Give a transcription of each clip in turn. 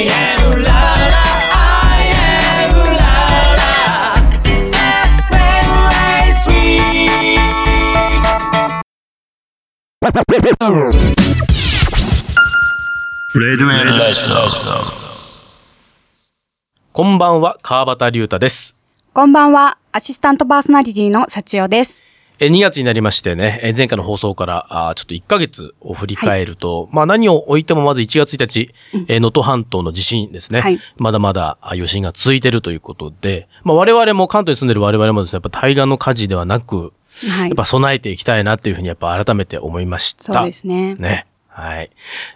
I am la la I am la la FM こんばんは、川端龍太です。こんばんは、アシスタントパーソナリティの幸代です。え2月になりましてね、え前回の放送からちょっと1ヶ月を振り返ると、まあ何を置いてもまず1月1日、えー能登半島の地震ですね。はいまだまだあ余震が続いているということで、まあ我々も関東に住んでる我々もですね、やっぱ対岸の火事ではなく、はいやっぱ備えていきたいなっていうふうにやっぱ改めて思いました。そうですねね。はい。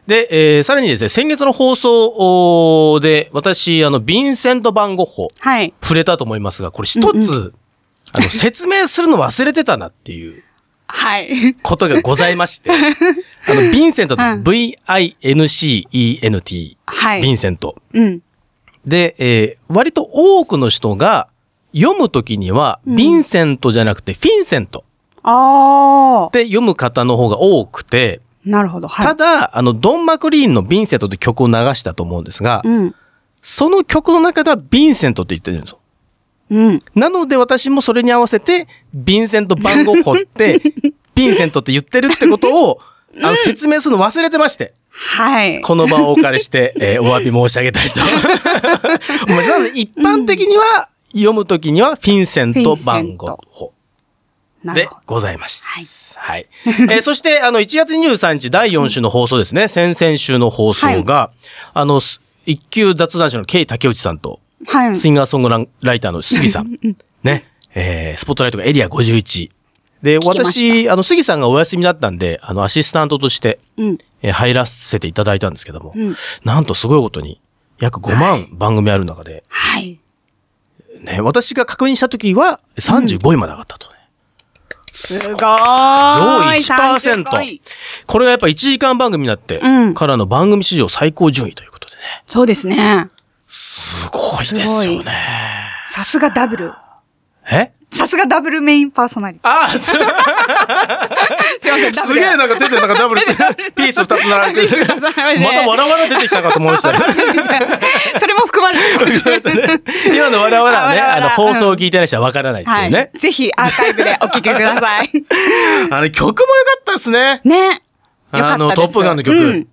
で、えーさらにですね、先月の放送で、私、あの、ヴィンセント・バン・ゴッホ、はい。触れたと思いますが、これ一つ、あの、説明するの忘れてたなっていうはい。ことがございまして、あの、ヴィンセントと V-I-N-C-E-N-T、はいヴィンセント。うん。で、えー割と多くの人が読むときには、ヴィンセントじゃなくてフィンセントあって読む方の方が多くて、ー。なるほど。はい。ただ、あの、ドン・マクリーンのヴィンセントって曲を流したと思うんですが、うん。その曲の中ではヴィンセントって言ってるんですよ。うん。なので私もそれに合わせて、ヴィンセント番号掘って、ヴィンセントって言ってるってことを、あの、説明するの忘れてまして、はい。この場をお借りして、えーお詫び申し上げたいと。なので、一般的には、読むときには、フィンセント番号法で。ございました。はい。えーそして、あの、1月23日第4週の放送ですね。先々週の放送が、あの、す一級雑談師のケイ竹内さんと、はい。シンガーソングライターの杉さん。ね。えー、スポットライトがエリア51。で、私、あの、杉さんがお休みだったんで、あの、アシスタントとして、うん。えー入らせていただいたんですけども、んなんとすごいことに、約5万番組ある中で、はい。ね、私が確認した時は35位まで上がったとね。すごーい。上位1%。35位これがやっぱ1時間番組になって、うんからの番組史上最高順位ということでね。そうですね。すごいですよね。さすがダブル。え？さすがダブルメインパーソナリテああ、すいません、ダブル。すげえなんか出てるなんかダブルピース二つ並べてる。またわらわら出てきたかと思いましたよ。それも含まれてます。今のわらわらはね、あの、放送を聞いてない人はわからないってはいいうね。。ぜひアーカイブでお聞きください。あの、曲も良かったですね。ね。あの。トップガンの曲。うん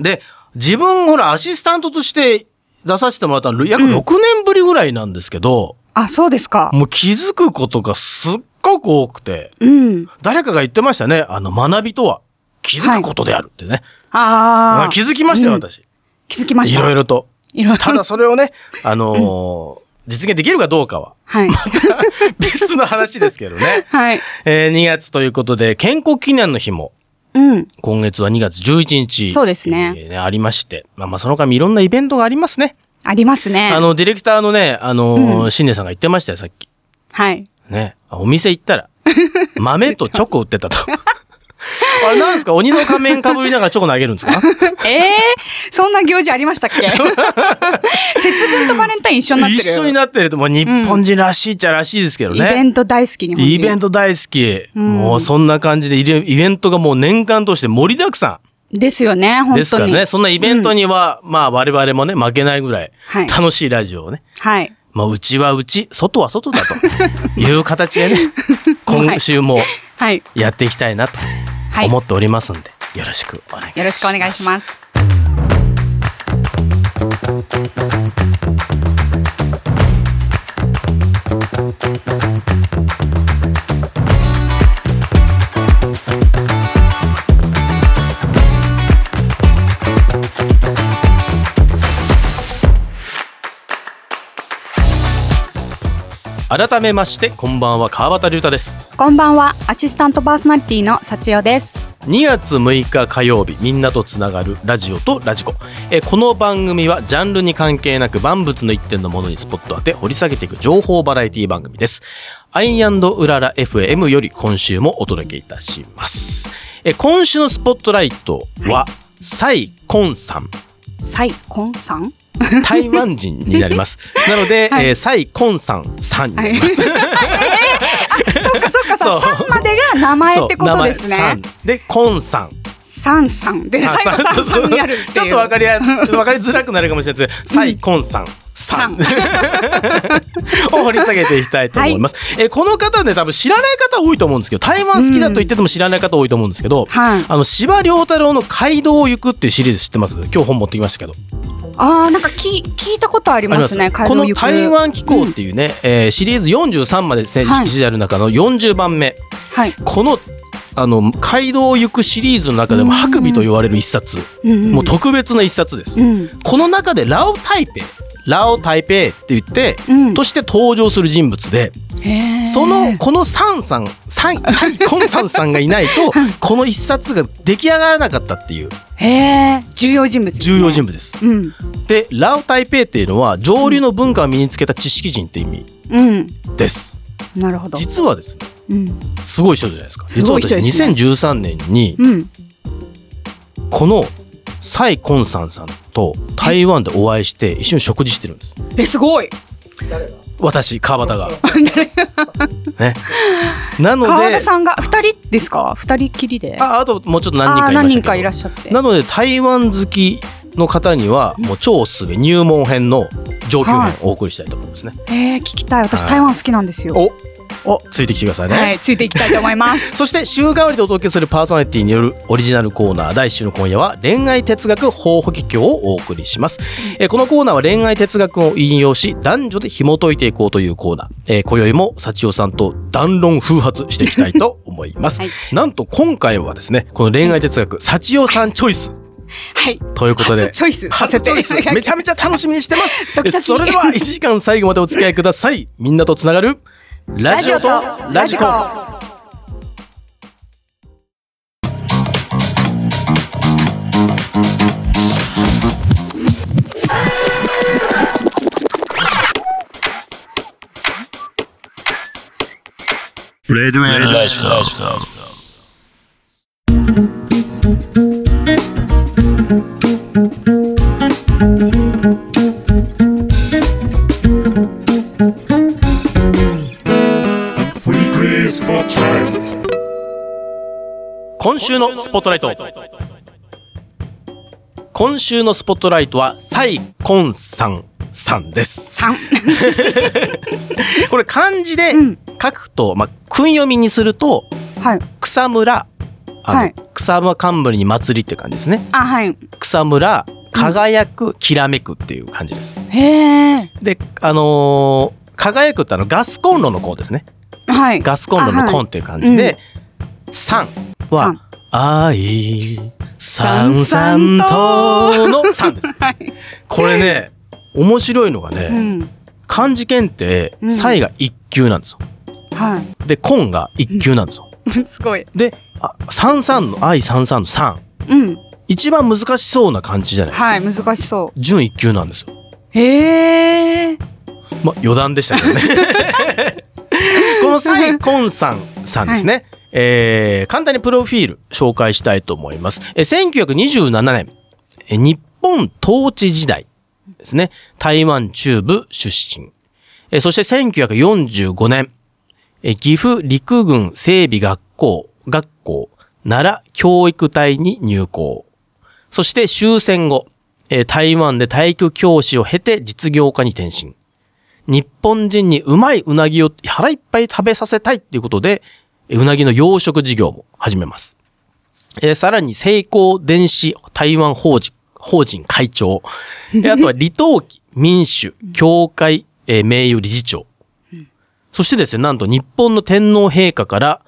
で、自分、ほら、アシスタントとして出させてもらったの、約6年ぶりぐらいなんですけど、あ、そうですか。もう気づくことがすっごく多くて、うん。誰かが言ってましたね。あの、学びとは気づくことであるってね。ああ。気づきましたよ、うん私。気づきました。いろいろと。いろいろ。ただそれをね、あのー実現できるかどうかは、はい。別の話ですけどね。はい。えー2月ということで、健康記念の日も、うん。今月は2月11日。そうですねえーありまして。まあまあその間いろんなイベントがありますね。ありますね。あの、ディレクターのね、あのー、新年さんが言ってましたよ、さっき。はい。ね。お店行ったら、豆とチョコ売ってたと。あれなんですか？鬼の仮面被りながらチョコ投げるんですか？ええそんな行事ありましたっけ？節分とバレンタイン一緒になってる。一緒になってると、もう日本人らしいっちゃらしいですけどイベね。ント大好き日本人。イベント大好き。もうそんな感じでイベントがもう年間通して盛りだくさですよね、ん本当に。ですからね。そんなイベントには、まあ我々もね、負けないぐらいはい楽しいラジオをね。はい。まあうちはうち、外は外だという形でね、今週もはい。やっていきたいなとはい思っておりますんで、よろしくお願いします。よろしくお願いします。改めまして、こんばんは、川端龍太です。こんばんは、アシスタントパーソナリティの幸代です。2月6日火曜日、みんなとつながるラジオとラジコ。えーこの番組はジャンルに関係なく万物の一点のものにスポットを当て掘り下げていく情報バラエティ番組です。アイウララ FM より今週もお届けいたします。えー今週のスポットライトは、サイ・コンさん。サイコンさん？台湾人になります。なので、はいえーサイ・コンさんさんになります。そっかそっかそう そう。さんまでが名前ってことですねで、コンさん。サンさんでさ最後サンさんになるっていう ちょっとわかりやす、わかりづらくなるかもしれないですサイコンさん。を掘り下げていきたいと思います。えこの方ね、多分知らない方多いと思うんですけど、台湾好きだと言ってても知らない方多いと思うんですけど、はい。あの、司馬遼太郎の街道を行くっていうシリーズ知ってます？今日本持ってきましたけど。ああなんかき聞いたことありますねこの台湾機構っていうね、えーシリーズ43まで選はい。してある中の40番目。はい、この、あの、街道を行くシリーズの中でも、白尾と言われる一冊。うん。うんもう特別な一冊です。うん。この中でラオ・タイペイ、ラオ・タイペイって言って、うん。として登場する人物で、その、このサンさん、サイ、サイコンサンさんがいないと、この一冊が出来上がらなかったっていう。重要人物ですね。重要人物です。うん。で、ラオ・タイペイっていうのは、上流の文化を身につけた知識人って意味うん。です。なるほど。実はですね、うん。すごい人じゃないですか。実は私2013年に、うん。このサイ・コンサンさんと台湾でお会いして一緒に食事してるんです。えすごい。私、川端が。ね。なので川田、さんが二人ですか？二人きりで。ああともうちょっと何人かい何人かいらっしゃって。なので台湾好きの方にはもう超おすすめ入門編の上級編はい。をお送りしたいと思いますね。えー、聞きたい。私はい。台湾好きなんですよ。おおついてきてくださいね。はいついていきたいと思います。そして週替わりでお届けするパーソナリティによるオリジナルコーナー第1週の今夜は恋愛哲学法法華経をお送りします、えーこのコーナーは恋愛哲学を引用し男女で紐解いていこうというコーナー、えー今宵も幸代さんと談論風発していきたいと思います、はい。なんと今回はですねこの恋愛哲学幸代さんチョイス。はい。ということで初チョイス初チョイス。めちゃめちゃ楽しみにしてます。それでは1時間最後までお付き合いください。みんなとつながるラジオとラジコレデュエルラジコ今週のスポットライト。今週のスポットライトはサイコンさんさんです。三 これ漢字でうん。書くと、まあ、訓読みにするとはい。草むらあの、はい。草間冠に祭りって感じですね。あはい。草むら輝く、きらめくっていう感じです。へえであのー輝くってあのガスコンロのコンですね。はい。ガスコンロのコンっていう感じで、三は三愛さんさんとの三です。はいこれね、面白いのがね、うん漢字検定、うんサイが一級なんですよ。はで、コンが一級なんですよ。いすごいで、あ三三の愛三三の三。うん一番難しそうな漢字じゃないですか。はい難しそ準一級なんですよ。うへえまあ、余談でしたけどね。このサイコンさんさんですね。えー簡単にプロフィール紹介したいと思います。えー1927年、日本統治時代ですね。台湾中部出身。そして1945年、岐阜陸軍整備学校、学校、奈良教育隊に入校。そして終戦後、台湾で体育教師を経て実業家に転身。日本人にうまいうなぎを腹いっぱい食べさせたいっていうことで、うなぎの養殖事業も始めます。えーさらに、成功電子台湾法人、法人会長。えーあとは、李登輝民主協会、えー名誉理事長。そしてですね、なんと日本の天皇陛下から、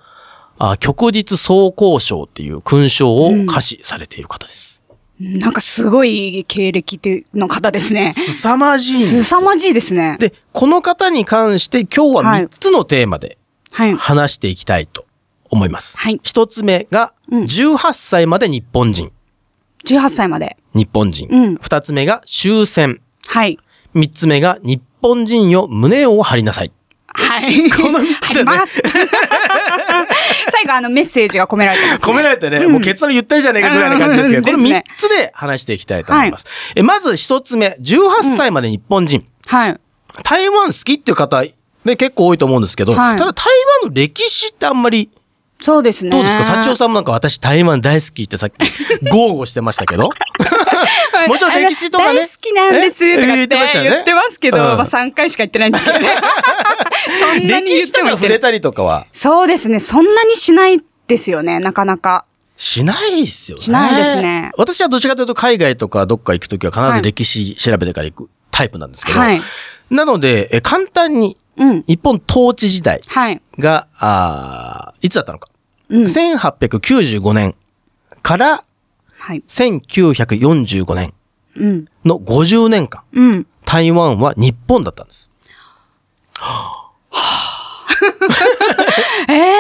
あ旭日総交渉っていう勲章を可視されている方です。なんかすごい経歴っての方ですね凄まじいす凄まじいですねで、この方に関して今日ははい3つのテーマではい話していきたいと思います。はい一つ目が、うん18歳まで日本人。18歳まで日本人。うん二つ目が終戦。はい三つ目が日本人よ胸を張りなさい。はい。この三つでねます。最後あのメッセージが込められてます、ね。込められてね、もう結論言ってるじゃねえかぐらいの感じですけど、これうんですね三つで話していきたいと思います。えまず一つ目、18歳まで日本人。はい。台湾好きっていう方、ね、結構多いと思うんですけど、はいただ台湾の歴史ってあんまりそうですね。どうですか？幸代さんもなんか私台湾大好きってさっき 豪語してましたけど？もちろん歴史とかね。大好きなんですとかえ？言ってましたよね言ってますけど、うんまあ3回しか言ってないんですけどね。そんなに言っ歴史とても触れたりとかは？そうですね。そんなにしないですよね、なかなか。しないですよね。しないですね私はどちらかというと海外とかどっか行くときは必ず歴史調べてから行くタイプなんですけど。はい。なので、え簡単にうん。日本統治時代はい。が、あーいつだったのか。うん。1895年からはい。1945年うん。の50年間、うん。台湾は日本だったんです。ええ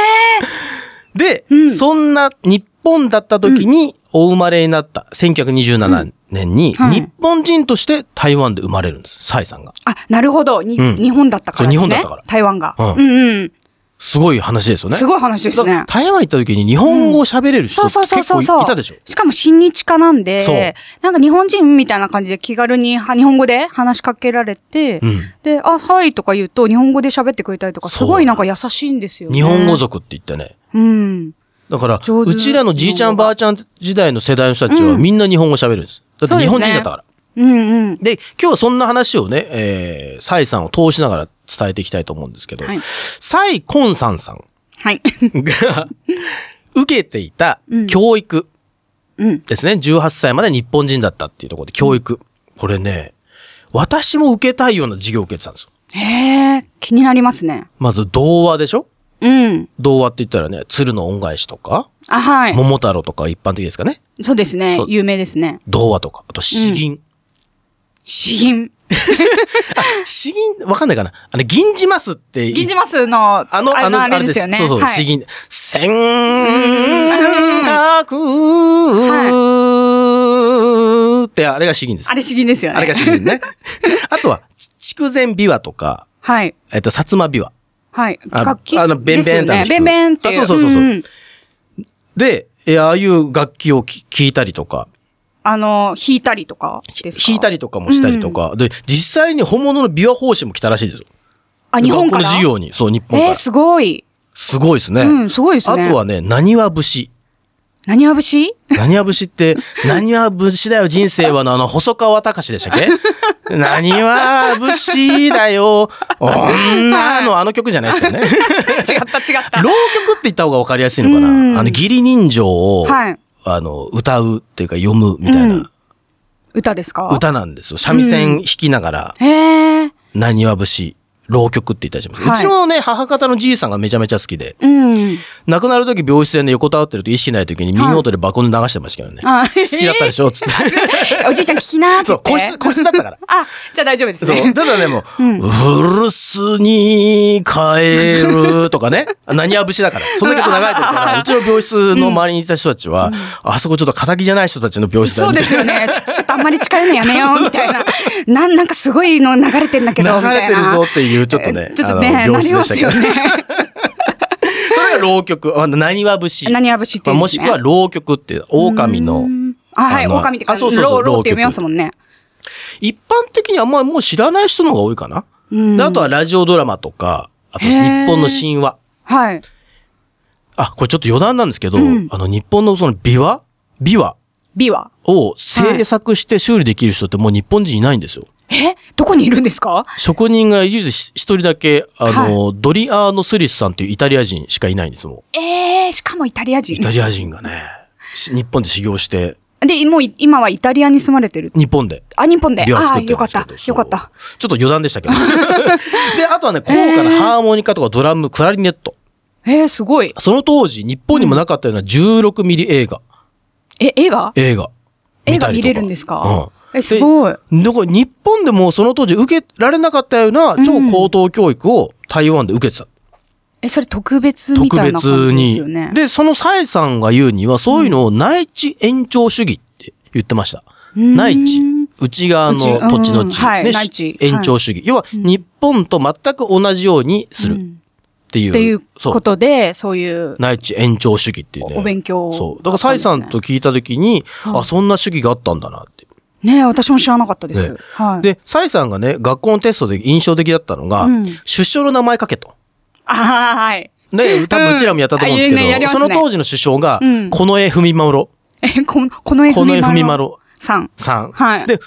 で、うんそんな日本だった時にお生まれになった1927年に、はい日本人として台湾で生まれるんです、蔡さんが。あ、なるほど。に、うん日本だったからですね。そう日本だったから台湾が。うんうんうん。すごい話ですよね。すごい話ですね。台湾行った時に日本語を喋れる人結構そうそうそうそう。いたでしょ？しかも親日家なんで、そうなんか日本人みたいな感じで気軽には日本語で話しかけられて、うんで、あ、はいとか言うと日本語で喋ってくれたりとか、すごいなんか優しいんですよね。日本語族って言ってね。うん。だから、うちらのじいちゃんばあちゃん時代の世代の人たちはみんな日本語喋るんです。だって日本人だったから。うんうん。で、今日はそんな話をね、えー、蔡さんを通しながら伝えていきたいと思うんですけど、はい蔡コさんさんはい。が受けていたうん教育うん。ですね。18歳まで日本人だったっていうところで教育。これね、私も受けたいような授業を受けてたんですよ。へえ、気になりますね。まず童話でしょ？うん。童話って言ったらね、鶴の恩返しとか、あ、はい。桃太郎とか一般的ですかね。そうですね。有名ですね。童話とか、あと詩吟。詩吟？詩吟、わかんないかなあの、銀じますって。銀じますの、あの、あの、あれですよね。そうそう、はい詩吟。尖閣って、あれが詩吟です。あれ詩吟ですよね。あれが詩吟ね。あとは、筑前琵琶とか、はい。えっと、薩摩琵琶。はい。あ楽器あのベンベンって。ベンベンって。あそうそうそうそうんんで、えああいう楽器をき聞いたりとか、あの、弾いたりとか弾いたりとかもしたりとか、で、実際に本物の琵琶法師も来たらしいですよ。あ、日本から？学校の授業に、そう、日本から。えー、すごい。すごいですね。うん、すごいですね。あとはね、何は節。何は節何は節って、何は節だよ人生はのあの、細川隆でしたっけ？何は節だよ。女のあの曲じゃないですかね。違った違った。浪曲って言った方が分かりやすいのかうん。なあの、義理人情を、はい。あの、歌うっていうか読むみたいな。うん。歌ですか？歌なんですよ。三味線弾きながら、へえ。何は節、浪曲って言ったりします。はいうちのね、母方のじいさんがめちゃめちゃ好きで、うん。亡くなる時病室でね、横たわってると意識ない時に耳元でバコンで流してましたけどね。あ好きだったでしょ？つって。おじいちゃん聞きなーってそう。個室、個室だったから。あ、じゃあ大丈夫ですそう。ね。ただね、もう、古巣に帰るとかね。何は節だから。そんな曲流れてるから、うちの病室の周りにいた人たちは、あそこちょっと仇じゃない人たちの病室だそうですよね。ちょっとあんまり近寄るのやめよう、みたいな。なん、なんかすごいの流れてんだけど。流れてるぞっていう、ちょっとね、ちょっとね、なります。よね。それが浪曲、何は節。何は節ってね。もしくは浪曲って、狼の。あ、はい、狼ってか、あそうそうそうロー、ローって読みますもんね。一般的にあんまりもう知らない人の方が多いかな。あとはラジオドラマとか、あと日本の神話。はい。あ、これちょっと余談なんですけど、うんあの日本のその琵琶？琵琶美はを制作して修理できる人ってもう日本人いないんですよ。えどこにいるんですか？職人が唯一一人だけ、あの、ドリアーノ・スリスさんっていうイタリア人しかいないんですもんええー、しかもイタリア人。イ。タリア人がね、日本で修行して、で、もう今はイタリアに住まれてる。日本であ、日本で。ああ、よかった。よかった。ちょっと余談でしたけど。で、あとはね、高価なハーモニカとかドラム、クラリネット。えー、すごい。その当時、日本にもなかったような16ミリ映画。え、映画映画。映画見れるんですかうん。え、すごい。でだから日本でもその当時受けられなかったような超高等教育を台湾で受けてた。え、それ特別み特たいな感別じですによね。。で、その蔡さんが言うには、そういうのを内地延長主義って言ってました。ん内地。内側の土地の地。うんはいで内地延長主義。要は、日本と全く同じようにするっていう。っていうことで、そういう、内地延長主義っていうね。お勉強そう。だから、蔡さんと聞いたときに、あ、そんな主義があったんだなって。ね私も知らなかったです。ねはい。で、蔡さんがね、学校のテストで印象的だったのが、うん出生の名前書けと。ああ、はい。ね、多分うちらもやったと思うんですけど、うんあねねその当時の首相がうん、近衛文麿え、この、この絵近衛文麿さん。さん。はいで、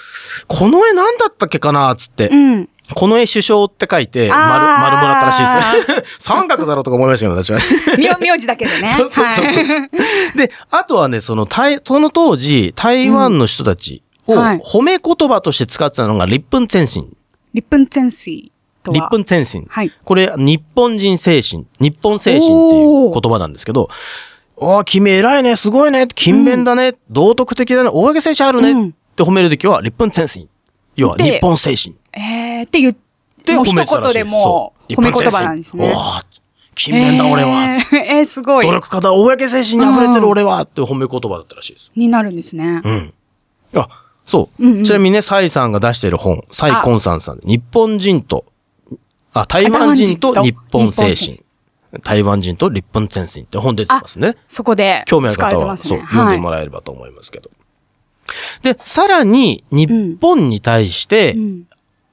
近衛なんだったっけかなつって、うん。近衛首相って書いて、丸、丸もらったらしいです。三角だろうとか思いましたけど、私は。名名字だけでね。そうそうそう。で、あとはね、その、台、その当時、台湾の人たちを褒め言葉として使ってたのが、立分前進。リップンツェンシーとは？立分前進。はいこれ、日本人精神、日本精神っていう言葉なんですけど、ああ、君偉いね、すごいね、勤勉だね、道徳的だね、大げ精神あるね、うんって褒めるときは、立分前進。要は、で日本精神。えー、って言っで、もう一言でも褒め言葉なんですね。勤勉だ、俺は。えー、えーすごい努。力家だ、公精神に溢れてる俺は、って褒め言葉だったらしいです。になるんですね。うん。あ、そう。うんうんちなみにね、サイさんが出している本、サイコンさんさん、日本人と、あ、台湾人と日本精神。台湾人と日本精神って本出てますね。そこで興味ある方は、そう。読んでもらえればと思いますけど。で、さらに、日本に対して、うん。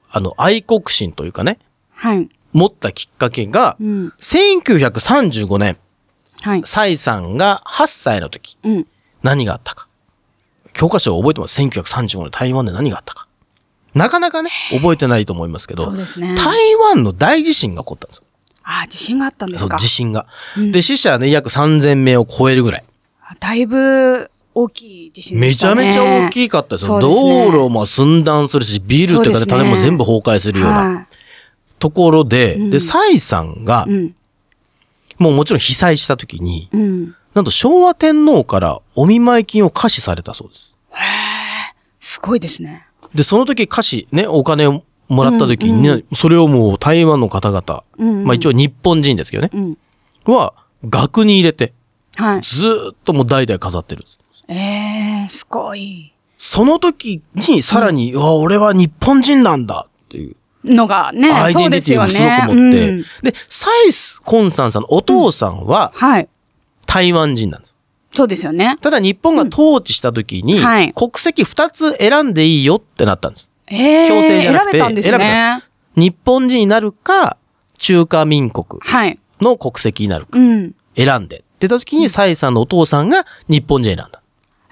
あの、愛国心というかね、はい。持ったきっかけが、うん。1935年、はい。サイさんが8歳の時、うん。何があったか。教科書を覚えてます。1935年台湾で何があったか。なかなかね、覚えてないと思いますけど、ね台湾の大地震が起こったんですよ。ああ、地震があったんでそうすか。地震が。で、死者はね、約3000名を超えるぐらい。あだいぶ大きい地震でめちゃしたね。めちゃ大きかったですよ。すね道路も寸断するし、ビルとかで建物も全部崩壊するようなはところで、んで、蔡さんがい。、うん。もうもちろん被災した時に、うん。なんと昭和天皇からお見舞い金を可視されたそうです。すごいですね。で、その時歌詞、ね、お金をもらった時にね、それをもう台湾の方々、うんうんまあ一応日本人ですけどね、うん。は、額に入れて、はい。ずーっともう代々飾ってる。ええすごい。その時にさらに、うわ、俺は日本人なんだっていう、のがね、アイデンティティをすごね。く持って、うんで、サイス・コンサンさんのお父さんははい。台湾人なんです。そうですよね。ただ日本が統治した時に、はい国籍2つ選んでいいよってなったんです。ええ強制じゃなくて、選べたんです日本人になるか、中華民国はい。の国籍になるか、うん。選んで。って言った時に、サイさんのお父さんが日本人選んだ。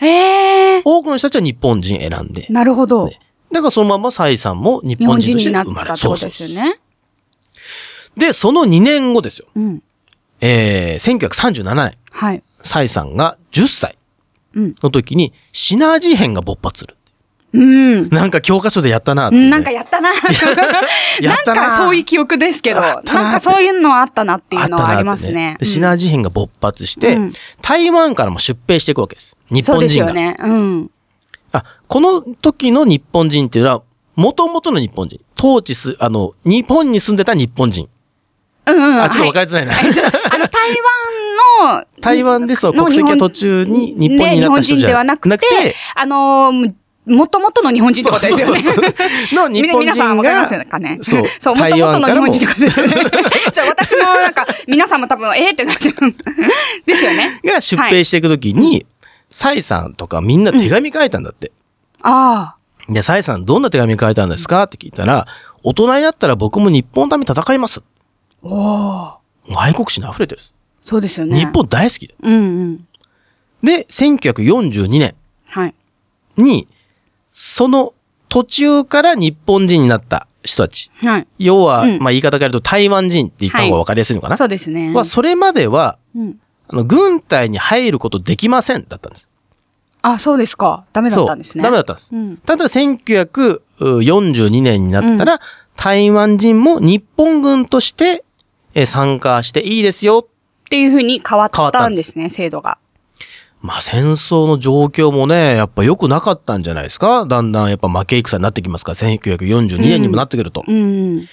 ええ多くの人たちは日本人選んで。なるほど。だからそのままサイさんも日日本本人として生まれた。たってことですよね。で、その2年後ですよ。うん。えー、1937年、はい。サイさんが10歳うん。の時に、シナジー編が勃発する。うん。なんか教科書でやったなね、なんかやったな。やったななんか遠い記憶ですけど、ななんかそういうのあったなっていうのはありますねって。でシナジー編が勃発して、うん台湾からも出兵していくわけです。日そう本人が。ですよね。うん。あ、この時の日本人っていうのは、元々の日本人。統治す、あの、日本に住んでた日本人。うんうん。あ、ちょっとわかりりづらいな。あの、台湾の、台湾でそう、の国籍が途中に日本になった人じゃで日本人ではなくて、あのー、もともとの日本人ってことですよね。そうそうそうの日み本皆さん人わかりますが、かね。そうそう、もと台もとの日本人ってことですよね。じゃあ私もなんか、皆さんも多分、えーってなってる。ですよね。が出兵していくときに、サイさんとかみんな手紙書いたんだって。ああ。で、サイさんどんな手紙書いたんですか？って聞いたら、大人になったら僕も日本のために戦います。おお。愛国心に溢れてる。そうですよね。日本大好きで。うんうん。で、1942年はい。に、その途中から日本人になった人たち。はい。要は、うんまあ言い方変えると台湾人って言った方が分かりやすいのかな。そうですね。は、それまでは、うん。あの、軍隊に入ることできませんだったんです。あ、そうですか。ダメだったんですね。ダメだったんです。うんただ、1942年になったら、台湾人も日本軍としてえー参加していいですよ。っていうふうに変わったんですすね、制度が。まあ、戦争の状況もね、やっぱ良くなかったんじゃないですか？だんだんやっぱ負け戦になってきますか？ら、1942年にもなってくると。うん。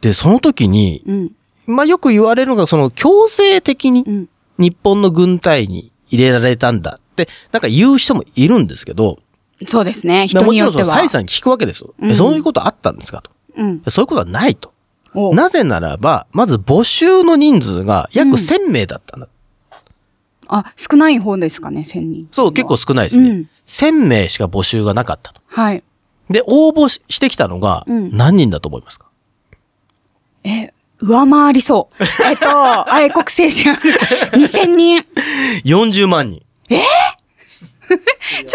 で、その時に、うん。まあよく言われるのが、その強制的にうん。日本の軍隊に入れられたんだって、なんか言う人もいるんですけど、そうですね。人だからもちろんそのによっては。蔡さんに聞くわけですよ。えうんそういうことあったんですかと。うん。そういうことはないと。おなぜならば、まず募集の人数が約1000名だったんだ。あ、少ない方ですかね、1000人。そう、結構少ないですね。うん1000名しか募集がなかったと。はい。で、応募ししてきたのがうん何人だと思いますか、え、上回りそう。えっと、愛国精神ある。2000人。40万人。ち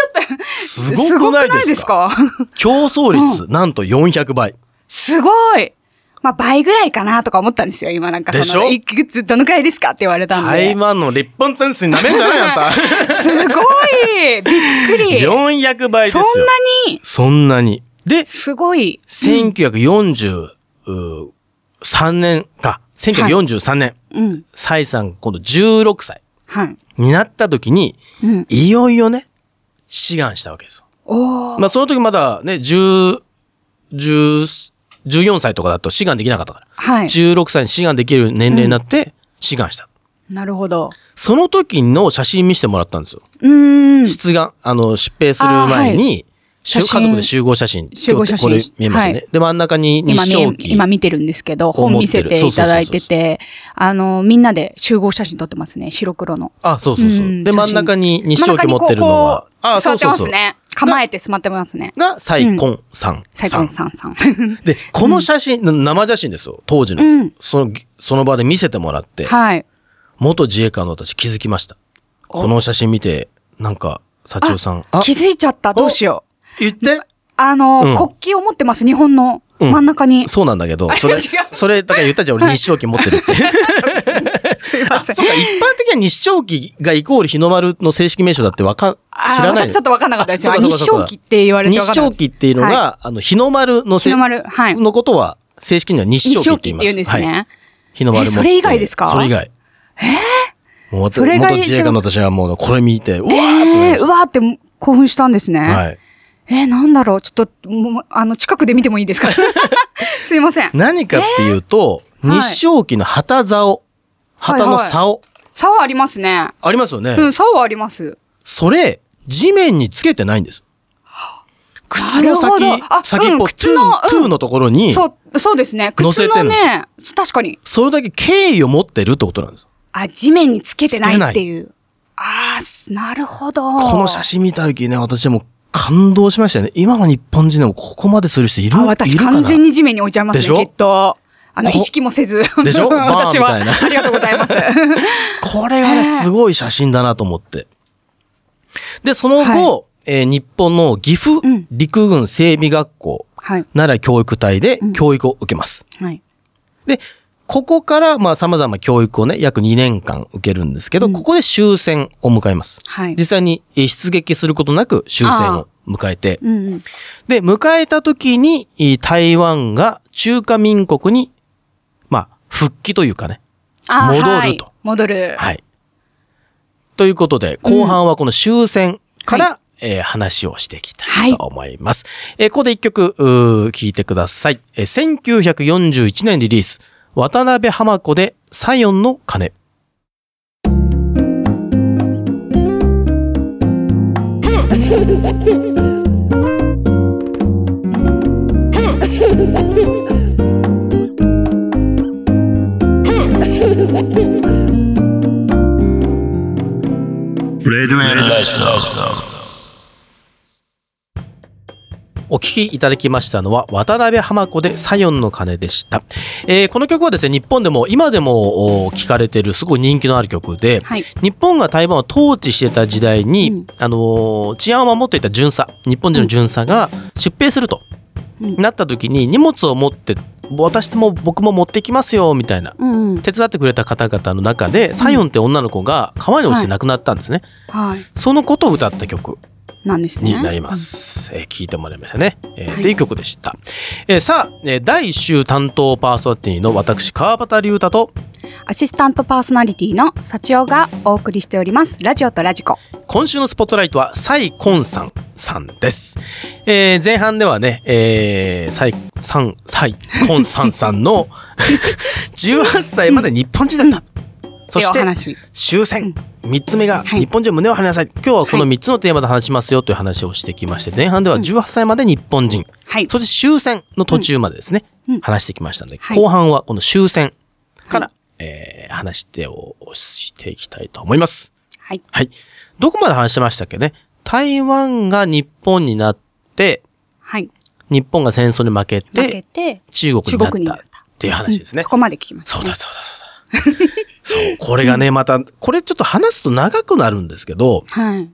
ょっと、すごくないですか？すごくないですか？競争率、なんと400倍。すごい。まあ、倍ぐらいかなとか思ったんですよ。今なんかその、でしょ？いくつ、どのくらいですかって言われたんで。台湾の立本センスになめんじゃないあんた。すごいびっくり400倍ですよ。そんなに？そんなに？で、すごい。1943年か。1943年。うん。蔡さん、今度16歳はい。になった時に、うん。いよいよね、志願したわけですよ。おー。まあ、その時まだね、10、10、14歳とかだと志願できなかったから。はい。16歳に志願できる年齢になって志願した。なるほど。その時の写真見せてもらったんですよ。うーん。出願、あの、出兵する前に、家族で集合写真。集合写真これ見えますね。はいで、真ん中に日照記。今見てるんですけど、本見せていただいてて、あの、みんなで集合写真撮ってますね、白黒の。あ、そうそうそう。で、うん写真真ん中に日照記持ってるのは、あ、あ、そそううそうそう。そう座ってますね。構えて座ってますね。が、サイコンさん。サイコンさんさん。で、この写真、生写真ですよ、当時の。うんその、その場で見せてもらって、はい。元自衛官の私気づきました。この写真見て、なんか、幸代さん、あ、気づいちゃった。どうしよう。言ってあの、うん国旗を持ってます、日本のうん真ん中に。そうなんだけど、それ それ、だから言ったじゃん、俺日照記持ってるって。すいませんそうか、一般的には日照記がイコール日の丸の正式名称だってわかん、あ知らない。私ちょっとわかんなかったですよ。日照旗って言われて日照記っていうのが、あの、日の丸のせ日の丸はいのことは、正式には日日照旗ってって言います。言うんですね。はい。日の丸持ってえそれ以外ですか？それ以外。えもう私、それが元自衛官の私はもう、これ見て、うわーってえー、うわーって興奮したんですね。た。はい。えー、なんだろう？ちょっと、もう、あの、近くで見てもいいですか？すいません。何かっていうと、はい日照記の旗竿、旗の竿、差はありますね。ありますよね。うん、差はあります。それ、地面につけてないんです。靴の先なるほどあ、うん先っぽ、靴のトゥーのところに、そう、そうですね。靴のね、確かに。それだけ敬意を持ってるってことなんです。あ、地面につけてないっていう。ああ、すなるほど。この写真見た時ね、私はもう感動しましたよね。今の日本人でもここまでする人いるあ、私完全に地面に置いちゃいますね、きっと。あの、こ意識もせず。でしょ？私は。ありがとうございます。これがね、すごい写真だなと思って。で、その後、はえー日本の岐阜うん陸軍整備学校、はい。奈良教育隊で教育を受けます。はい。で、ここから、まあ、様々教育をね、約2年間受けるんですけど、ここで終戦を迎えます。はい実際にえー出撃することなく終戦を迎えて、うんうん。で、迎えた時に、えー台湾が中華民国に、まあ、復帰というかね。戻るはいと戻る。はい。ということで、後半はこの終戦から、えー話をしていきたいと思います。えーここで一曲、うー聴いてください。えー1941年リリース、渡辺浜子でサヨンの鐘。お聴きいただきましたのは、渡辺浜子でサヨンの鐘でした。えーこの曲はですね、日本でも今でもお聴かれているすごい人気のある曲で、はい日本が台湾を統治してた時代に、うんあのー治安を守っていた巡査、日本人の巡査が出兵すると、うんなった時に荷物を持って、私も僕も持ってきますよ、みたいな。うんうん。手伝ってくれた方々の中で、サヨンって女の子が川に落ちて亡くなったんですね。はい。そのことを歌った曲なんですね。になります。えー聞いてもらいましたね。えーはいっていう曲でした。えーさあ、えー第1週担当パーソナリティの私、川端龍太と、アシスタントパーソナリティの幸代がお送りしております。ラジオとラジコ。今週のスポットライトは、サイコンさんさんです。えー前半ではね、えー、サイ、さん、サイコンさんさんの 18歳まで日本人だった。そして。終戦。3つ目が、はい日本人は胸を張りなさい。今日はこの3つのテーマで話しますよという話をしてきまして、前半では18歳まで日本人。はい。そして終戦の途中までですね、うん話してきましたので、はい後半はこの終戦から、えー話してをしていきたいと思います。はい。はい。どこまで話してましたっけね？台湾が日本になって、はい。日本が戦争に負け負けて、て、中国になった。中国になったっていう話ですね。そこまで聞きました、そうだそうだそうだ。そう、これがね、また、これちょっと話すと長くなるんですけど、はい。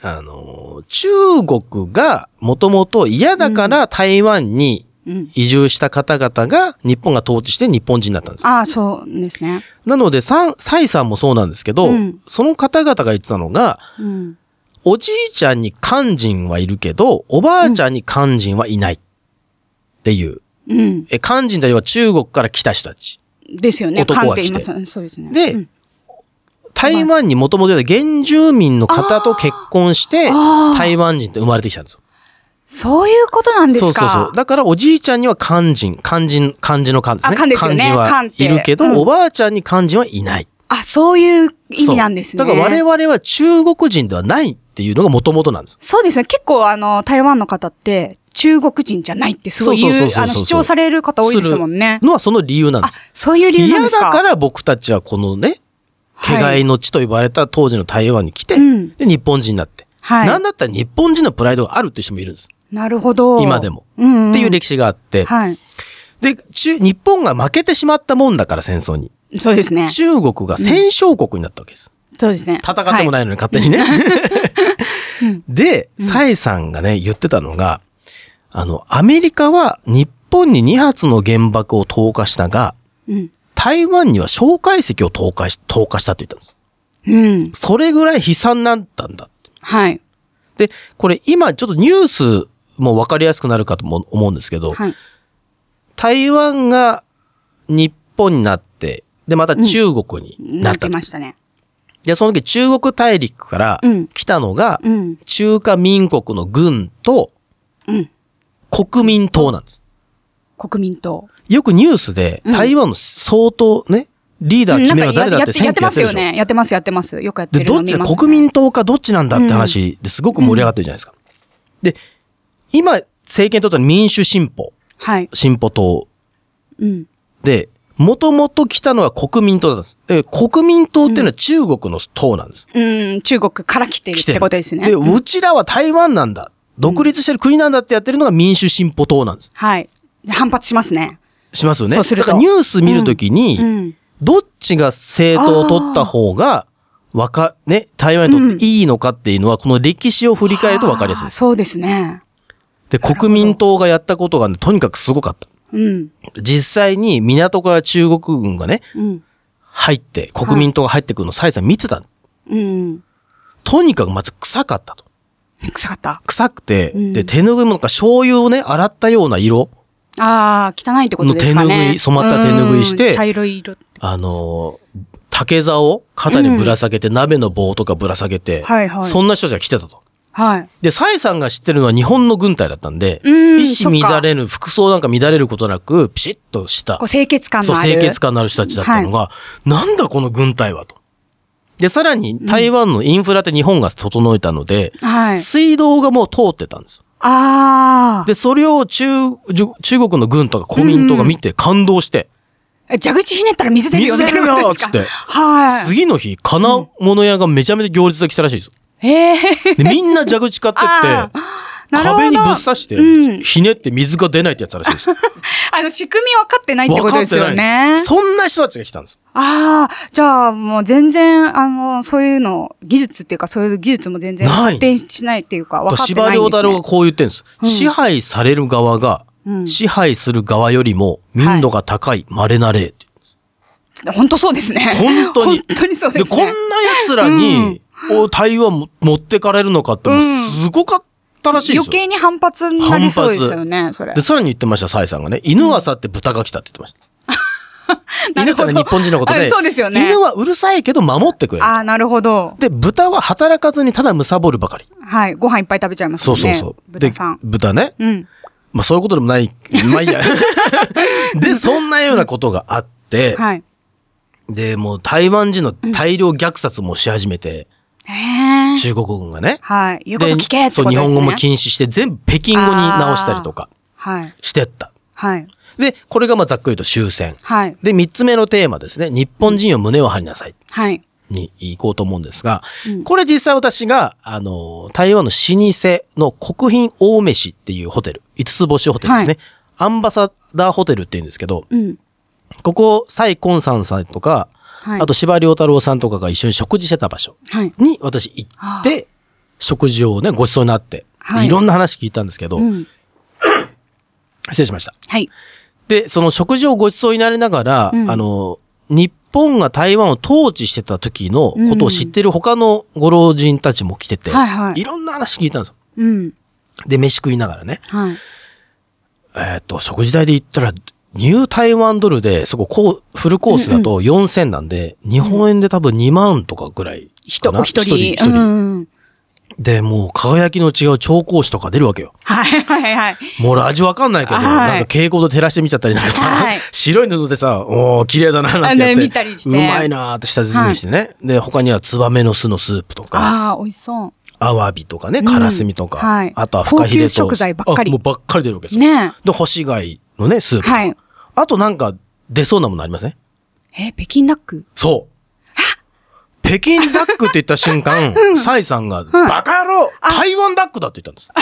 あの、中国がもともと嫌だから台湾にうん。移住した方々が日本が統治して日本人になったんですよ。ああ、そうですね。なので、サイさんもそうなんですけど、うんその方々が言ってたのが、うん。おじいちゃんに漢人はいるけど、おばあちゃんに漢人はいない。っていう。うん。え、漢人というのは中国から来た人たち。ですよね。男が来て。そうですね。でうん台湾にもともと原住民の方と結婚して、台湾人って生まれてきたんですよ。そういうことなんですか？そうそうそう。だからおじいちゃんには漢人、漢人、漢字の漢ですね。あ漢ですよね人は漢っているけど、うんおばあちゃんに漢人はいない。あ、そういう意味なんですね。だから我々は中国人ではないっていうのがもともとなんです。そうですね。結構あの、台湾の方って、中国人じゃないってすごい言う、あの、主張される方多いですもんねのはその理由なんあです。、そういう理由なん嫌ですか？だから僕たちはこのね、はいの地と呼ばれた当時の台湾に来て、うんで、日本人になって。はいなんだったら日本人のプライドがあるっていう人もいるんです。なるほど。今でも。うん、っていう歴史があって。はい。で、中、日本が負けてしまったもんだから戦争に。そうですね。中国が戦勝国になったわけです。そうですね。戦ってもないのに勝手にね。で、サイさんがね、言ってたのが、あの、アメリカは日本に2発の原爆を投下したが、はい。うん。台湾には蒋介石を投下し、投下したと言ったんです。うん。それぐらい悲惨だったんだ。はい。で、これ今ちょっとニュースもわかりやすくなるかとも思うんですけど、はい。台湾が日本になって、で、また中国にななってったと。ましたね。で、その時中国大陸からうん来たのが、うん。中華民国の軍とうん。国民党なんです。国民党。よくニュースでうん台湾の相当ね、リーダー決めるのは誰だって選やって挙やってるでしょ。ますよね。やってます、やってます。よくやってで、るのどっち国民党かどっちなんだって話ですごく盛り上がってるじゃないですか。で、今、政権取ったのは民主進歩、はい。進歩党うん。で、もともと来たのは国民党だったんです。で、国民党っていうのは中国の党なんです。うん、中国から来てるってことですね。で、うちらは台湾なんだ。独立してる国なんだってやってるのが民主進歩党なんです。はい。反発しますね。しますよね。そうするとだからニュース見るときに、うん。どっちが政党を取った方が、わか、ね、台湾にとっていいのかっていうのは、この歴史を振り返るとわかりやすいです。そうですね。で、国民党がやったことがね、とにかくすごかった。うん。実際に港から中国軍がね、うん。入って、国民党が入ってくるのをサイさん見てた。うん。とにかくまず臭かったと。臭かった？臭くて、うんで、手ぬぐいもなんか醤油をね、洗ったような色、ああ、汚いってことですかね。の手拭い染まった手拭いしてうん茶色い色。あのー竹竿を肩にぶら下げて、鍋の棒とかぶら下げて、はいはいそんな人たちが来てたと。はい。で、サイさんが知ってるのは日本の軍隊だったんで、うん一糸乱れぬ、服装なんか乱れることなく、ピシッとしたこう、、清潔感そう、のある。清潔感のある人たちだったのが、なんだこの軍隊はと。で、さらに台湾のインフラって日本が整えたので、はい。水道がもう通ってたんですよ。ああ。で、それを中、中国の軍とか国民党が見て感動して、え蛇口ひねったら水出るよ水出るよっつってはい。次の日、金物屋がめちゃめちゃ行列で来たらしいですよ。ええで、みんな蛇口買ってあって、壁にぶっ刺して、うんひねって水が出ないってやつらしいですよ。あの、仕組み分かってないってことですよねい。。そんな人たちが来たんです。ああ、じゃあもう全然、あの、そういうの、技術っていうかそういう技術も全然発展しないっていうか分かって司馬ないんです、ね。遼太郎がこう言ってるんです。支配される側が、うん支配する側よりも民度が高い稀な例って。本当そうですね。本当に本当にそうでで、すね。こんな奴らに、お台湾も持ってかれるのかって、もうすごかったらしい。余計に反発になりそうですよね、それで、。さらに言ってました、サイさんがね、犬が去って豚が来たって言ってました。犬ってのは日本人のことで、あ そうですよね犬はうるさいけど守ってくれる。ああ、なるほど。で、豚は働かずにただ貪るばかり。はい。ご飯いっぱい食べちゃいますもね。そうんそうそう。豚さんで。、豚ね。うん。まあそういうことでもない。まあいいや。で、そんなようなことがあって、はい。で、もう台湾人の大量虐殺もし始めて。中国軍がね。はい。言うことで聞けってそう、ことですね。日本語も禁止して、全部北京語に直したりとかはい。してった。はい。で、これがまあざっくりと終戦。はい。で、三つ目のテーマですね。日本人を胸を張りなさい。はい。に行こうと思うんですが、これ実際私が、あの、台湾の老舗の国賓大飯っていうホテル、五つ星ホテルですね。アンバサダーホテルって言うんですけど、うん。ここ、蔡根さんさんとか、はい。あと、司馬遼太郎さんとかが一緒に食事してた場所はい。に私行って、食事をね、ご馳走になって、はいいろんな話聞いたんですけど、うん。失礼しました。はい。で、その食事をご馳走になりながら、うんあの、日本が台湾を統治してた時のことを知ってる他のご老人たちも来てて、はいはいろんな話聞いたんですよ。うん。で、飯食いながらね。はい。えっ、と、食事代で言ったら、ニュー台湾ドルで、そここう、フルコースだと4000なんで、日本円で多分2万とかぐらいかな？人お一人。一人。うん。で、もう輝きの違う調香師とか出るわけよ。はいはいはい。もう俺味わかんないけど、はいなんか蛍光灯照らしてみちゃったりなんかさ、はい白い布でさ、おー、綺麗だな、なんてやって。あね見たりしてうまいなーって下積みしてね。で、他にはツバメの巣のスープとか、ああ、美味しそう。アワビとかね、カラスミとか、はいあとはフカヒレと。高級食材ばっかりあもうばっかり出るわけですよ。ねで、干し貝のね、スープとか。はいあとなんか出そうなものありません？え。え、北京ダック？そう。北京ダックって言った瞬間、サイさんが、バカ野郎台湾ダックだって言ったんです。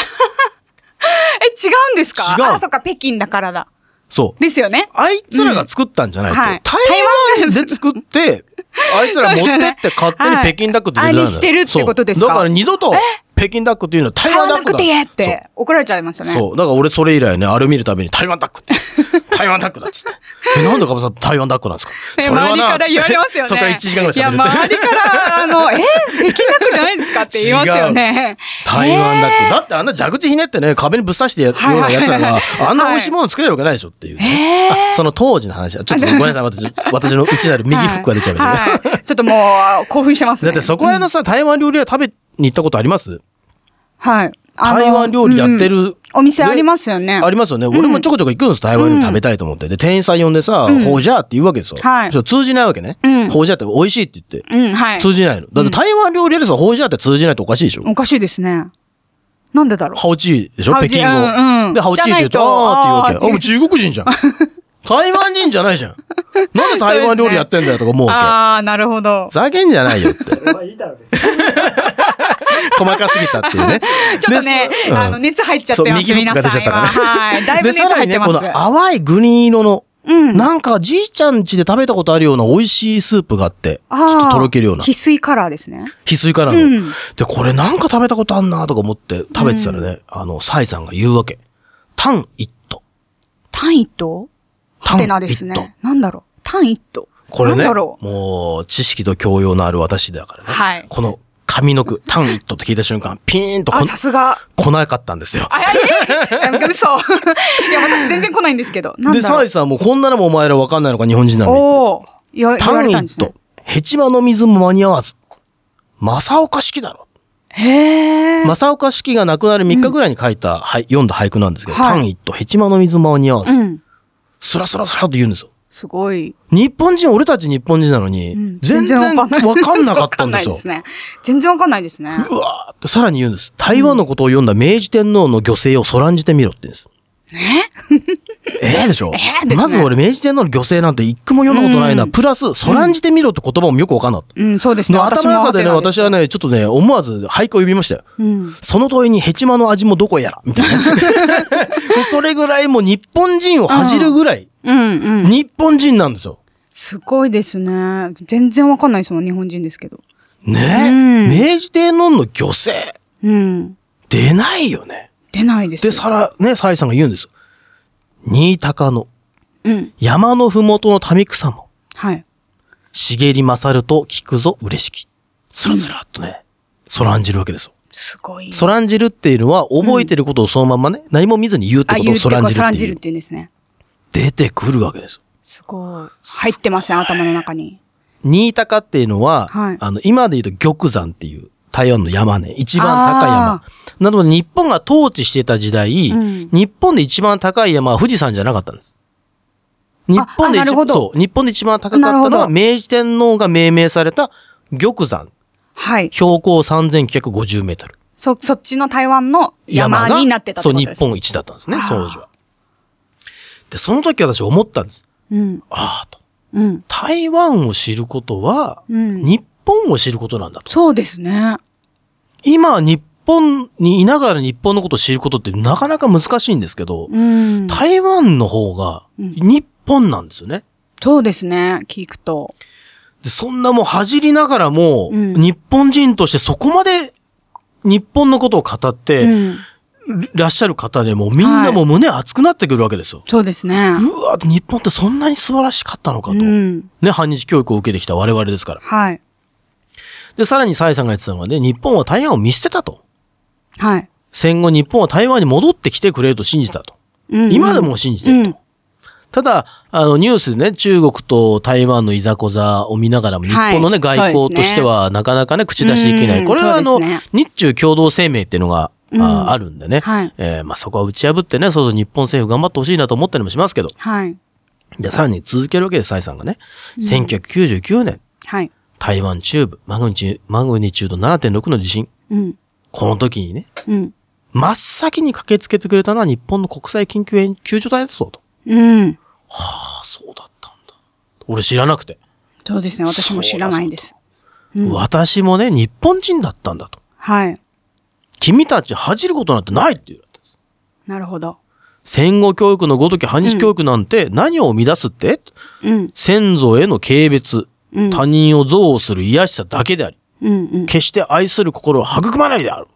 え、違うんですか？違うあ、そっか、北京だからだ。そう。ですよね。あいつらが作ったんじゃないと。うんはい台湾で作って、あいつら持ってって勝手に北京ダックって言うはいあにしてるってことですか？そうだから二度と北京ダックっていうのは台湾ダックだ。台湾ダックって言えって怒られちゃいましたね。そう。だから俺それ以来ね、あれ見るたびに台湾ダックって。台湾ダックだっつって。え、なんでかばさん台湾ダックなんですか？えそれはな周りから言われますよね。そっから1時間ぐらい喋るいや、周りから、あの、え北京ダックじゃないですかって言いますよね。台湾ダック。えーだってあんな蛇口ひねってね、壁にぶっ刺してやるような奴らが、あんな美味しいもの作れるわけないでしょっていうね、あ その当時の話は、ちょっとごめんなさい、私、私の内なる右フックが出ちゃいましたけど。はいちょっともう、興奮してますね。だってそこら辺のさ、台湾料理屋食べに行ったことあります？はい。台湾料理やってる、うんお店ありますよね。ありますよね。俺もちょこちょこ行くんです、台湾料理食べたいと思って。で、店員さん呼んでさ、ほうじゃーって言うわけですよ。はい通じないわけね。うんほうじゃーって美味しいって言って。うん、はい。通じないの。だって台湾料理屋でさ、ほうじゃーって通じないとおかしいでしょ？おかしいですね。なんでだろう？ハオチーでしょ？北京語。で、ハオチーって言うと、あーって言うわけ。あ、もう中国人じゃん。台湾人じゃないじゃん。なんで台湾料理やってんだよとか思うわけ。ああ、なるほどふ。ざけんじゃないよって。まあいいだろうね。細かすぎたっていうね。ちょっとねあの、熱入っちゃってそう、ます、右フッ皆クが出ちゃ。ったから。はい。だいぶで、熱さらにね、入ってます。この淡いグリーン色の、うん。なんかじいちゃん家で食べたことあるような美味しいスープがあって、ちょっととろけるような。翡翠カラーですね。翡翠からの。うんで、これなんか食べたことあんなとか思って食べてたらね、あの、サイさんが言うわけ。タンイット。タンイット？ハテナですタンイッね。なんだろう。タンイット。これね。もう、知識と教養のある私だからね。はいこの上の句、タンイットって聞いた瞬間、ピーンとこあ、さすが。来なかったんですよ。あ、ええ嘘。いや、私全然来ないんですけど。で。サイさんもこんなのもお前らわかんないのか日本人なんで。おお。言わ言タンイわれたんですねット。。ヘチマの水も間に合わず。正岡式だろ。へえ。正岡式が亡くなる3日ぐらいに書いた、はい、読んだ俳句なんですけど、はいタンイット、ヘチマの水も間に合わず。うん。スラスラスラと言うんですよ。すごい。日本人、俺たち日本人なのに、うん全然わかんなかったんですよ。わかんないですね。全然わかんないですね。うわーってさらに言うんです。台湾のことを読んだ明治天皇の御政をそらんじてみろって言うんです。え？えでしょ、ええですねまず俺明治天皇の御政なんて一句も読んだことないな。プラス、そらんじてみろって言葉もよくわかんなかった。うん、そうですね。の頭の中でね、私はね、ちょっとね、思わず俳句を呼びましたよ。うん。その問いにヘチマの味もどこやら、みたいな。それぐらいもう日本人を恥じるぐらい、うんうん。日本人なんですよ。すごいですね。全然わかんないですもん、日本人ですけど。ね？うん明治天皇の御政、うん。出ないよね。出ないですで、よ。さら、ね、サイさんが言うんです。新高のうん。山のふもとの民草も、はい。茂り勝ると聞くぞ嬉しき。つらつらっとね、そらんじるわけですよ。すごい。そらんじるっていうのは、覚えてることをそのままね、何も見ずに言うってあ、ことをそらんじるそらんじるっっていう。んですね。出てくるわけですよ。すごい。入ってますね、頭の中に。新高っていうのは、はいあの、今で言うと玉山っていう台湾の山ね、一番高いあ山。なので日本が統治してた時代、うん日本で一番高い山は富士山じゃなかったんです。日本で一そう、日本で一番高かったのは明治天皇が命名された玉山、はい。標高3950メートル。そ、そっちの台湾の山になってたってそう、ことです。日本一だったんですね、当時は。で、その時私思ったんです。うん。ああ、と。うん。台湾を知ることは、うん日本を知ることなんだと。そうですね。今、日本にいながら日本のことを知ることってなかなか難しいんですけど、うん。台湾の方が日本なんですよね。そうですね。聞くと。でそんなもう恥じりながらも、うん日本人としてそこまで日本のことを語ってうん。らっしゃる方でもうみんなもう胸熱くなってくるわけですよ。そうですね。うわ、日本ってそんなに素晴らしかったのかと。うん。ね、反日教育を受けてきた我々ですから。はい。で、さらに蔡さんが言ってたのはね、日本は台湾を見捨てたと。はい。戦後日本は台湾に戻ってきてくれると信じたと。うん今でも信じてると。うんただ、あの、ニュースでね、中国と台湾のいざこざを見ながらも、日本のね、はい外交としては、なかなかね、口出しできない。うんこれはあの、日中共同声明っていうのが、うんああるんでね。はいえーまあ、そこは打ち破ってね、そうそう日本政府頑張ってほしいなと思ったりもしますけど。はい。で、さらに続けるわけです、蔡さんがね。1999年、はい。台湾中部、マグニチュード、マグニチュード7.6の地震。うん。この時にね、うん。真っ先に駆けつけてくれたのは日本の国際緊急援救助隊だそうと。うん。ああ、そうだったんだ。俺知らなくて。そうですね。私も知らないです。うん私もね、日本人だったんだと。はい。君たち恥じることなんてないって言われたんです。なるほど。戦後教育のごとき反日教育なんて何を生み出すって、うん。先祖への軽蔑、うん他人を憎悪する癒しさだけであり、うんうん。決して愛する心を育まないである。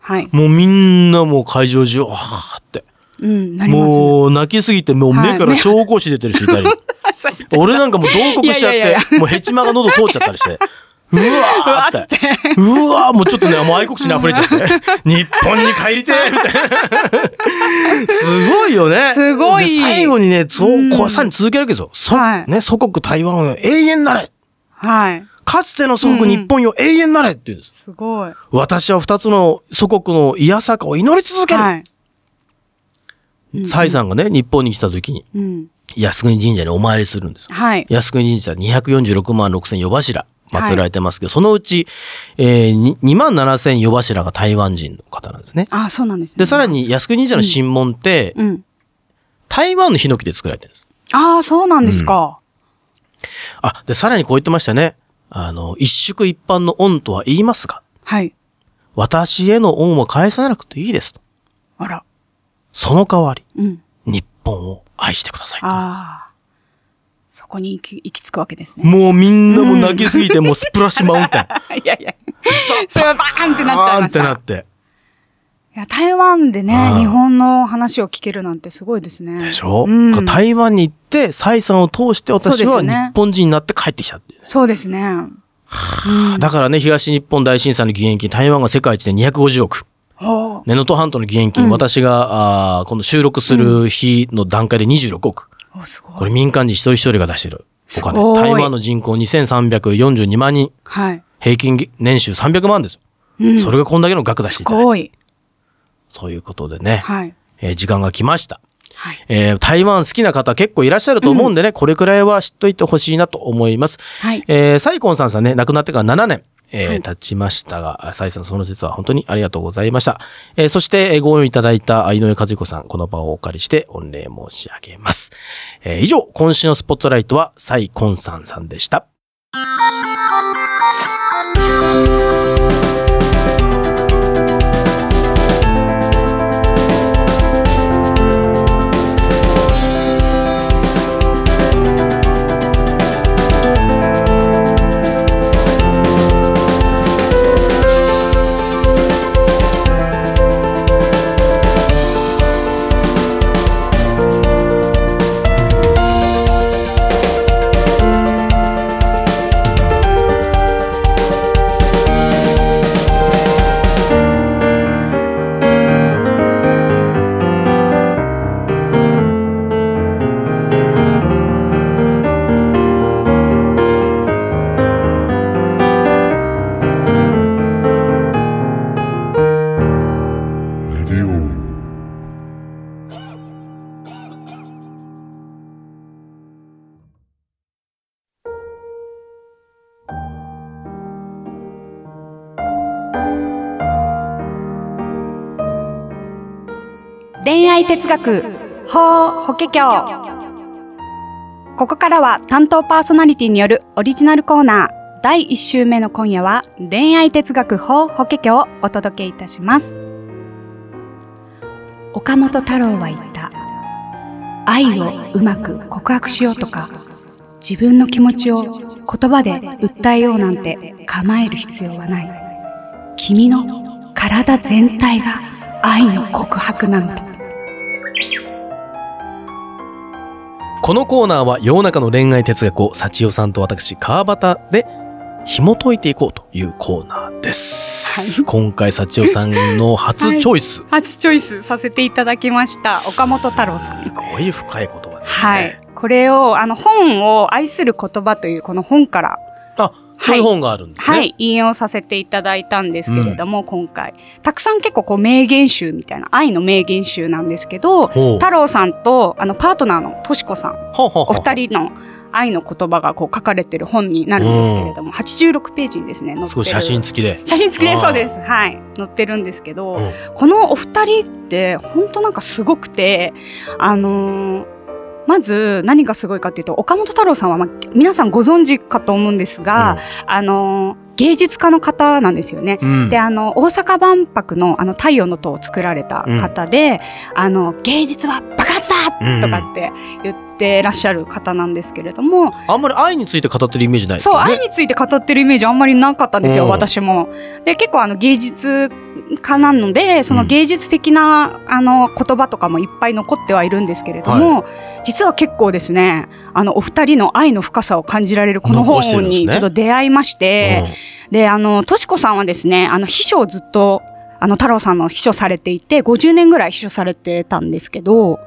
はい。もうみんなもう会場中、はーって。うん。ね。もう泣きすぎて、もう目から証拠子出てる人いたり。俺なんかもう同国しちゃって、もうヘチマが喉通っちゃったりして。うわーって。うわーもうちょっとね、もう愛国心に溢れちゃって。日本に帰りてーみたいな。すごいよね。すごいで最後にね、そう、こうさらに続けるわけですよ。そ、はいね、祖国台湾よ、永遠なれはい。かつての祖国日本よ、永遠なれって言うんです。すごい。私は二つの祖国の癒さかを祈り続ける。はい。蔡さんがね、日本に来た時に、うん。靖国神社にお参りするんです。はい。靖国神社246万6千夜柱祀られてますけど、そのうち、えー、に2万7千夜柱が台湾人の方なんですね。あ、そうなんですね。で、さらに靖国神社の神門って、うん。台湾のヒノキで作られてるんです。ああ、そうなんですか。あ、で、さらにこう言ってましたね。あの、一宿一般の恩とは言いますが、はい。私への恩は返さなくていいですと。あら。その代わり、うん。日本を愛してください。ああ。そこに行き行き着くわけですね。もうみんなも泣きすぎて、もうスプラッシュマウンテン。いやいや。それはバーンってなっちゃいました。バーンってなって。いや、台湾でねうん、日本の話を聞けるなんてすごいですね。でしょ、うん、台湾に行って、蔡さんを通して私は日本人になって帰ってきたってね、そうですね。だからね、東日本大震災の義援金、台湾が世界一で250億。おーネノト半島の義援金、私が、あーこの収録する日の段階で26億。おすごい。これ民間人一人一人が出してるお金。台湾の人口2342万人。はい。平均年収300万ですよ。うんそれがこんだけの額出しすていただいて。ごい。ということでね、はい。えー時間が来ました。はい。えー台湾好きな方結構いらっしゃると思うんでね、これくらいは知っといてほしいなと思います。はいえーサイコンさんさんね、亡くなってから7年。えー経ちましたが、あサイさんその説は本当にありがとうございました。えーそして、えーご応援いただいた井上和彦さん、この場をお借りして御礼申し上げます。えー以上、今週のスポットライトはサイコンさんさんでした。愛哲学、法法華経。ここからは担当パーソナリティによるオリジナルコーナー、第1週目の今夜は恋愛哲学法法華経をお届けいたします。岡本太郎は言った。愛をうまく告白しようとか、自分の気持ちを言葉で訴えようなんて構える必要はない。君の体全体が愛の告白なのだ。このコーナーは世の中の恋愛哲学を幸代さんと私川端で紐解いていこうというコーナーです、はい今回幸代さんの初チョイス、初チョイスさせていただきました。岡本太郎さん。すごい深い言葉ですねはい。これを、あの、本を愛する言葉というこの本から、あそういう本があるんですね、はい、引用させていただいたんですけれども、今回。たくさん結構こう名言集みたいな、愛の名言集なんですけど、太郎さんと、あの、パートナーのとしこさん、お二人の愛の言葉がこう書かれてる本になるんですけれども、86ページにですね、載ってる。すごい写真付きで。写真付きでそうです。はい。載ってるんですけど、うん。このお二人って本当なんかすごくて、あのーまず何がすごいかっていうと、岡本太郎さんは、まあ、皆さんご存知かと思うんですが、あのー芸術家の方なんですよね。うん。で、あの、大阪万博のあの太陽の塔を作られた方で、あの、芸術は爆発だとかって言ってらっしゃる方なんですけれども、あんまり愛について語ってるイメージないですそう、愛について語ってるイメージあんまりなかったんですよ、うん。私も。で、結構あの芸術家なので、その芸術的な、あの言葉とかもいっぱい残ってはいるんですけれども、実は結構ですね、あのお二人の愛の深さを感じられるこの本にちょっと出会いまして、で、あの、としこさんはですね、あの秘書をずっと、あの、太郎さんの秘書されていて、50年ぐらい秘書されてたんですけど、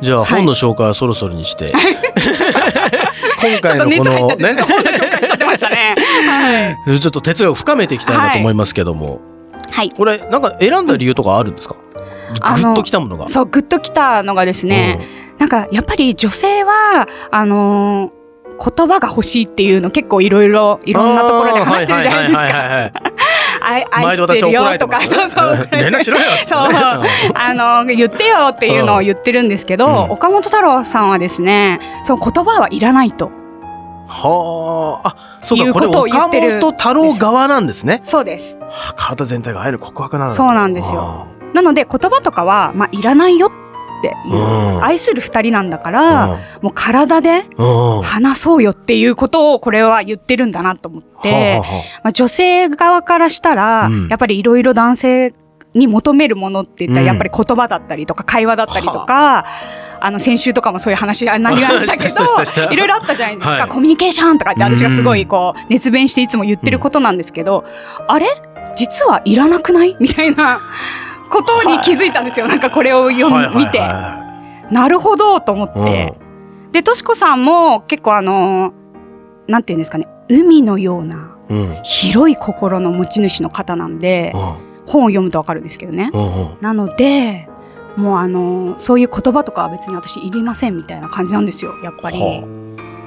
じゃあはい。本の紹介はそろそろにして、今回のこのね。ちょっと哲学を深めていきたいなと思いますけども、はい。これなんか選んだ理由とかあるんですか、あのグッときたものがそう、グッときたのがですね、なんかやっぱり女性は、あのー言葉が欲しいっていうの結構いろいろ、いろんなところで話してるじゃないですか。愛愛してるよとか、すそうそう。連絡しろよそう。ね あの、言ってよっていうのを言ってるんですけど、うん岡本太郎さんはですね、その言葉はいらないと。はあ、あ、そうか、これ岡本太郎側なんですね。そうです。はあ体全体が愛の告白なんだ。そうなんですよあなので言葉とかは、まあ、いらないよっていう。うん愛する二人なんだかー。ら、もう体でうん。うん。話そうよっていうことをこれは言ってるんだなと思って、はあはあはまあ、女性側からしたら、うんやっぱりいろいろ男性に求めるものって言ったら、うんやっぱり言葉だったりとか会話だったりとか、あの、先週とかもそういう話になりましたけど、いろいろあったじゃないですか、はいコミュニケーションとかって私がすごいこう、熱弁していつも言ってることなんですけど、あれ？実はいらなくない？みたいなことに気づいたんですよ。なんかこれを読はい見て。なるほどと思って。で、としこさんも結構あの、なんていうんですかね、海のようなうん。うん。広い心の持ち主の方なんで、本を読むとわかるんですけどね。うん。うん。なので、もうあの、そういう言葉とかは別に私いりませんみたいな感じなんですよ、やっぱり。は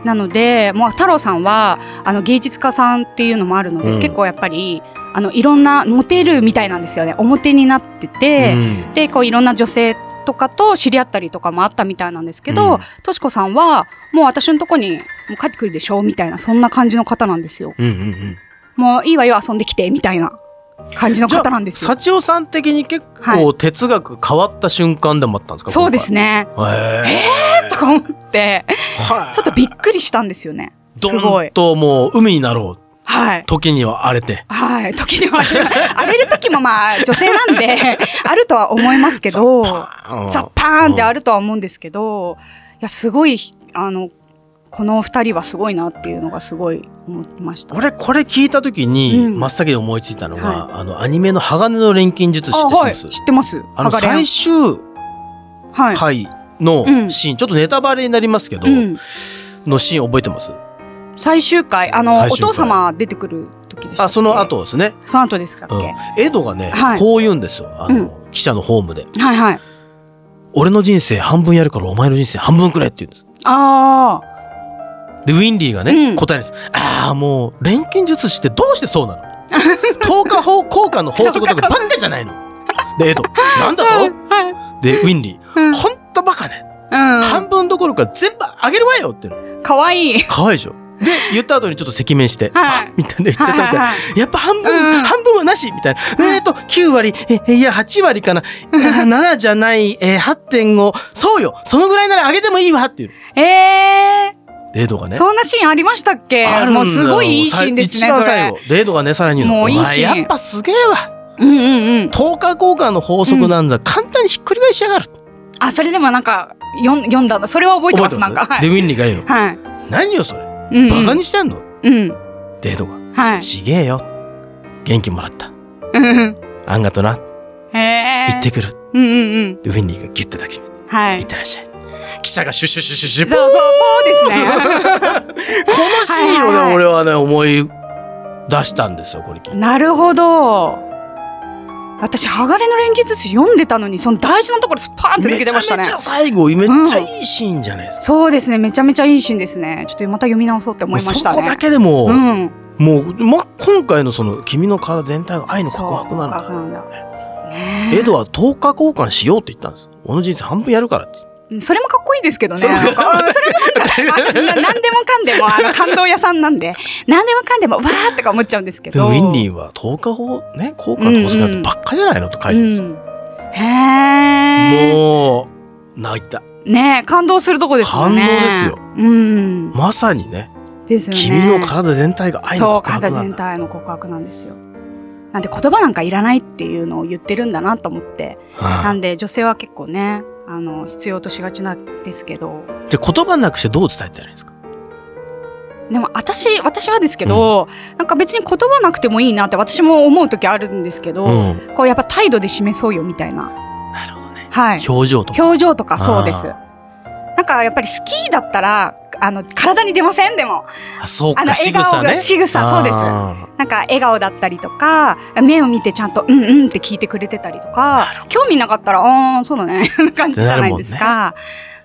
なので、もう太郎さんは、あの芸術家さんっていうのもあるので、うん結構やっぱり、あの、いろんな、モテるみたいなんですよね。表になってて、うんで、こういろんな女性とかと知り合ったりとかもあったみたいなんですけうんど、としこさんは、もう私のとこにもう帰ってくるでしょみたいな、そんな感じの方なんですよ。うんうんうん。もういいわよ、遊んできて、みたいな感じの方なんですよ。幸代さん的に結は構哲学変わった瞬間でもあったんですかそうです。ね。今回へとか思って、ーはいちょっとびっくりしたんですよね。すどごいん。ともう海になろう。はい。時には荒れて。はい。時には、荒れる時もまあ、女性なんで、あるとは思いますけど、うんザッパーンってあるとは思うんですけど、いや、すごい、あの、この二人はすごいなっていうのがすごい思いました。俺これ聞いた時にうん。真っ先に思いついたのが、はあのアニメの鋼の錬金術師って知ってます？あはい、知ってます。あの最終はい。回のうんシーン、ちょっとネタバレになりますけど、うん。のシーン覚えてます？最終回、あの、お父様出てくる時でしあその。後ですね、その後ですかっうん。け、エドがね、はい。こう言うんですよ。あの、うん。記者のホームで。はいはい。「俺の人生半分やるからお前の人生半分くれ」って言うんです。あでウィンリーがね、うん。答えるんです。ああもう錬金術師ってどうしてそうなの？透過法効果の法則とかばっかじゃないの。でエドなんだあ。と？はい。でウィンリー、うん。ほんとバカね、うん。半分どころか全部あげるわよっての。かわい。い。可愛いでしょ？で言った後にちょっと赤面して、はい。あみたいな言っちゃったみたいな、はいはやっぱ半分、うん。半分はなしみたいな、えっ、と9割ええいや8割かな。あ7じゃない、えー、8.5そうよ。そのぐらいなら上げてもいいわっていうえー、デートがねそんなシーンありましたっけ？あるんだよもうすごいいいシーンですね、一番最後。デートがねさらにもういいシーンやっぱすげえわうんうんうん。10日交換の法則なんざ簡単にひっくり返しやがる、あ、それでもなんか、読ん読んだの。それは覚えてます、なんか。はい。でウィンリーが言うの、はい。何よそれうんうんバカにしてんの、うん。デートがはい。ちげえよ元気もらったうんあんがとなへえ。行ってくるうんうんうん。でウィンリーがギュッて抱きしめてはい。行ってらっしゃい記者がシュシュシュシュシュそうそう、そうですね。このシーンをね、はいはい俺はね思い出したんですよこれなるほど。私、鋼の錬金術師読んでたのに、その大事なところスパーンと抜けてましたね。ゃめちゃ最後めっちゃいいシーンじゃないですか、そうですね。めちゃめちゃいいシーンですね。ちょっとまた読み直そうって思いましたね。そこだけでも、うん。もう、ま、今回のその君の体全体が愛の告白なんだな。エドは10日交換しようって言ったんです俺の人生半分やるからってそれもかっこいいですけどね。それもなんか私な何でもかんでも、あの、感動屋さんなんで、何でもかんでも、わーとか思っちゃうんですけど。でもウィンリーは10日後ね交換の法則なんてばっかじゃないのと返すんですよ、うんへー。もう泣いたねえ感動するとこですよね。感動ですよ。うん。まさにねですよね。君の体全体が愛のそう、告白体全なんだ体の告白なんですよ。なんで言葉なんかいらないっていうのを言ってるんだなと思って。はなんで女性は結構ね、あの、必要としがちなんですけど。いじゃあ言葉なくしてどう伝えたらいいんですか？でも私、私はですけど、なんか別に言葉なくてもいいなって私も思う時あるんですけど、うんこうやっぱ態度で示そうよみたいな。なるほどねはい。表情とか表情とかそうですあ。なんかやっぱり好きだったら、あの、体に出ません？でも。あそうあのか仕草ね笑顔が仕草そうですあなんか笑顔だったりとか、目を見てちゃんと、うんうんって聞いてくれてたりとか、興味なかったら、ああ、そうだね、な感じじゃないですか。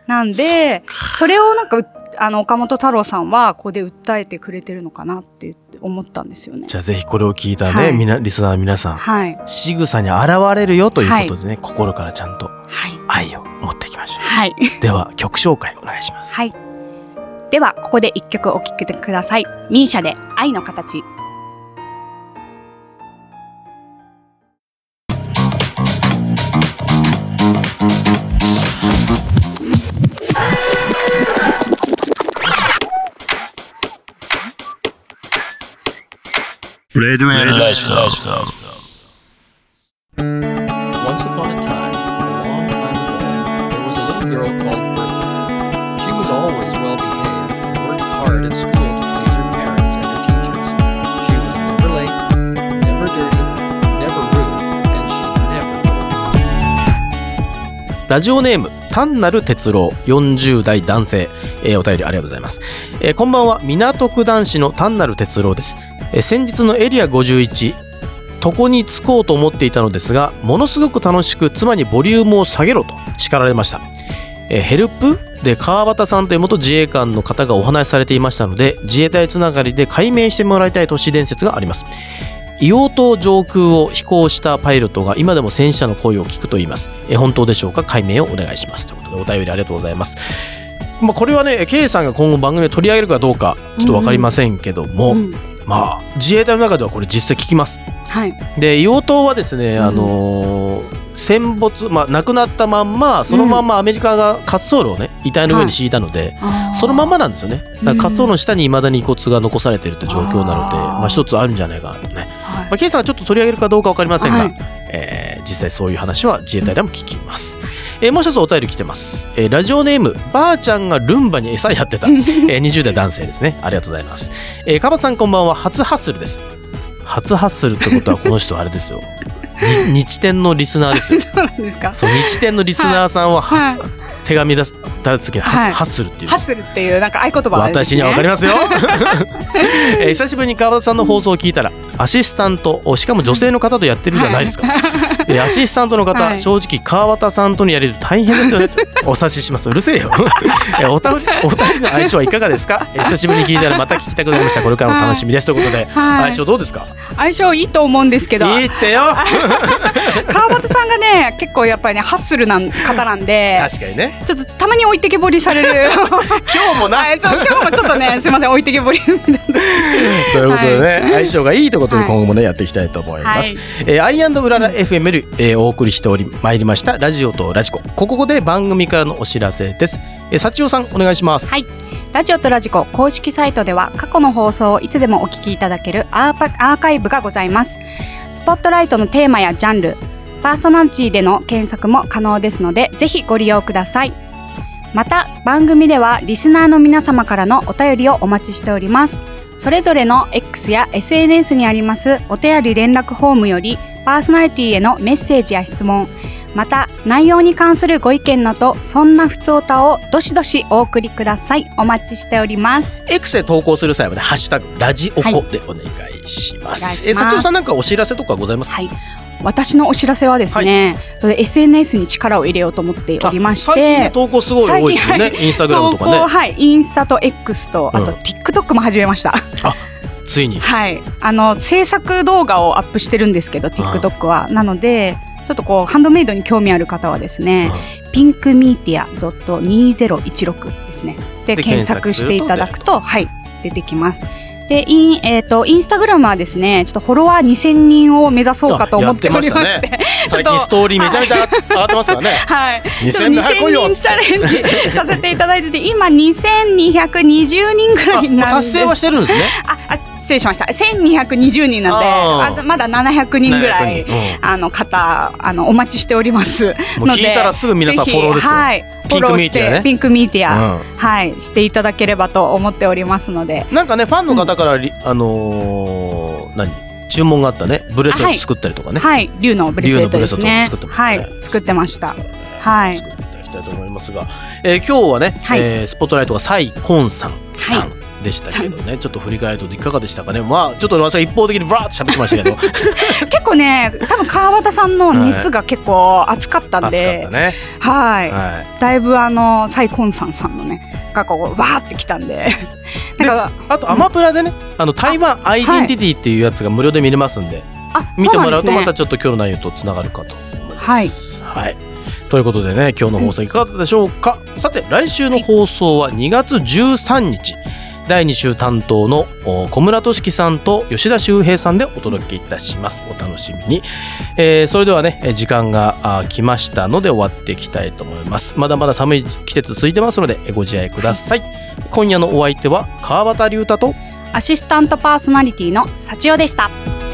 なんで、それをなんか、うあの、岡本太郎さんは、ここで訴えてくれてるのかなって思ったんですよねー。じゃあぜひこれを聞いたね、はいみなリスナーの皆さんはい。仕草に現れるよということでね、心からちゃんとはい。愛を持っていきましょはい。うでは曲紹介お願いしますはい。では、ここで一曲お聴きください。ミーシャで愛の形。Red Once upon a time, ラジオネーム単なる哲郎。40代男性、えーお便りありがとうございます、えーこんばんは。港区男子の単なる哲郎です、えー先日のエリア51床に着こうと思っていたのですがものすごく楽しく妻にボリュームを下げろと叱られました、えヘルプで川端さんという元自衛官の方がお話しされていましたので自衛隊つながりで解明してもらいたい都市伝説があります。硫黄島上空を飛行したパイロットが今でも戦死者の声を聞くと言います。え本当でしょうか？解明をお願いします。ということでお便りありがとうございます。まあ、これはね、K さんが今後番組で取り上げるかどうかちょっとわかりませんけども、うんまあ自衛隊の中ではこれ実際聞きます。はい。で硫黄島はですね、うんあのー戦没、まあ、亡くなったまんまそのまんまアメリカが滑走路をね遺体の上に敷いたので、そのまんまなんですよね。だから滑走路の下に未だに遺骨が残されているという状況なので、あーまあ、一つあるんじゃないかなとね。はいまあ、ケイさんがちょっと取り上げるかどうかわかりませんが、はいえー実際そういう話は自衛隊でも聞きます。えーもう一つお便り来てます。えーラジオネーム、ばあちゃんがルンバに餌やってた。えー20代男性ですね。ありがとうございます。えー、かばつさんこんばんは。初ハッスルです。初ハッスルってことはこの人あれですよ。に日天のリスナーですよ。そうなんですか。そう、日天のリスナーさんは、ははい手紙出す、出す時にハ,、はい。ハッスルっていう。ハッスルっていうなんか合言葉ね。私には分かりますよ、えー久しぶりに川端さんの放送を聞いたらアシスタントしかも女性の方とやってるじゃないですか、えーアシスタントの方、はい。正直川端さんとのやりとり大変ですよね。とお察しします。うるせえよ、えーおたお二人の相性はいかがですか、えー久しぶりに聞いたらまた聞きたくなりましたこれからも楽しみですということで、はい。相性どうですか？相性いいと思うんですけど。いいってよ。川端さんがね結構やっぱりねハッスルな方なんで。確かにねちょっとたまに置いてけぼりされる 今日もな、はい今日もちょっとね すいません置いてけぼりということでね、はい相性がいいということではい今後もね、やっていきたいと思います。はいえー、アイうらら FM より、えーお送りしておりまいりましたラジオとラジコ。ここで番組からのお知らせです。えー、幸代さんお願いします。はいラジオとラジコ公式サイトでは過去の放送をいつでもお聞きいただけるアーパアーカイブがございます。スポットライトのテーマやジャンル、パーソナリティでの検索も可能ですので、ぜひご利用ください。また、番組ではリスナーの皆様からのお便りをお待ちしております。それぞれの X や SNS にありますお便り連絡フォームより、パーソナリティへのメッセージや質問、また内容に関するご意見などそんなふつおたをどしどしお送りくださいお待ちしております X で投稿する際はね、ハッシュタグラジオコでお願いします。お願いえー、幸代さんなんかお知らせとかございますか？はい私のお知らせはですね、それ SNS に力を入れようと思っておりまし最近ねて投稿すごい多いですよね。最インスタグラムとかね。はいインスタと X とあとうん TikTok も始めました、ついに。はいあの制作動画をアップしてるんですけど TikTok はなのでちょっとこうハンドメイドに興味ある方はですね、ピンクミーティア .2016 ですね。でで検索していただくと、はい、出てきます。で、イン、えっ、と、インスタグラムはですね、ちょっとフォロワー2000人を目指そうかと思っておりまして、あやって ちょっと最近ストーリーめちゃめちゃ上がってますからね。はい。2000ちょっと人早く来いよ2000人チャレンジさせていただいてて、今2220人ぐらいなんです。達成はしてるんですね。あ、あ、失礼しました。1220人なんで、あーあとまだ700人ぐらい700人うん、あの方、あの、お待ちしております。もう聞いたらすぐ皆さんフォローですよはい。フォローして、ピンクミーティア、うん。はい、していただければと思っておりますので。なんかねファンの方からリ、あのー何？注文があったね。ブレスレット作ったりとかね。はい、竜のブレスレットですね。作ってましたね。はい、作ってました。はい作っていただきたいと思いますが、えー今日はね、はい。えースポットライトがサイコンさんさんでしたけどね、ちょっと振り返るといかがでしたかねまあちょっと私が一方的にブラーって喋ってましたけど 結構ね、多分川端さんの熱が結構熱かったんで。はい、はいだいぶあのサイコンさんさんのね、がこうわーってきたんで、なんかあとアマプラでね、あの台湾アイデンティティっていうやつが無料で見れますんで、あ、見てもらうとまた。ちょっと今日の内容とつながるかと思います。はい。ということでね、今日の放送いかがだったでしょうか。さて、来週の放送は2月13日。第2週担当の小村俊樹さんと吉田修平さんでお届けいたします。お楽しみに。えーそれではね、時間が来ましたので終わっていきたいと思います。まだまだ寒い季節続いてますので、ご自愛ください。今夜のお相手は川端龍太とアシスタントパーソナリティの幸代でした。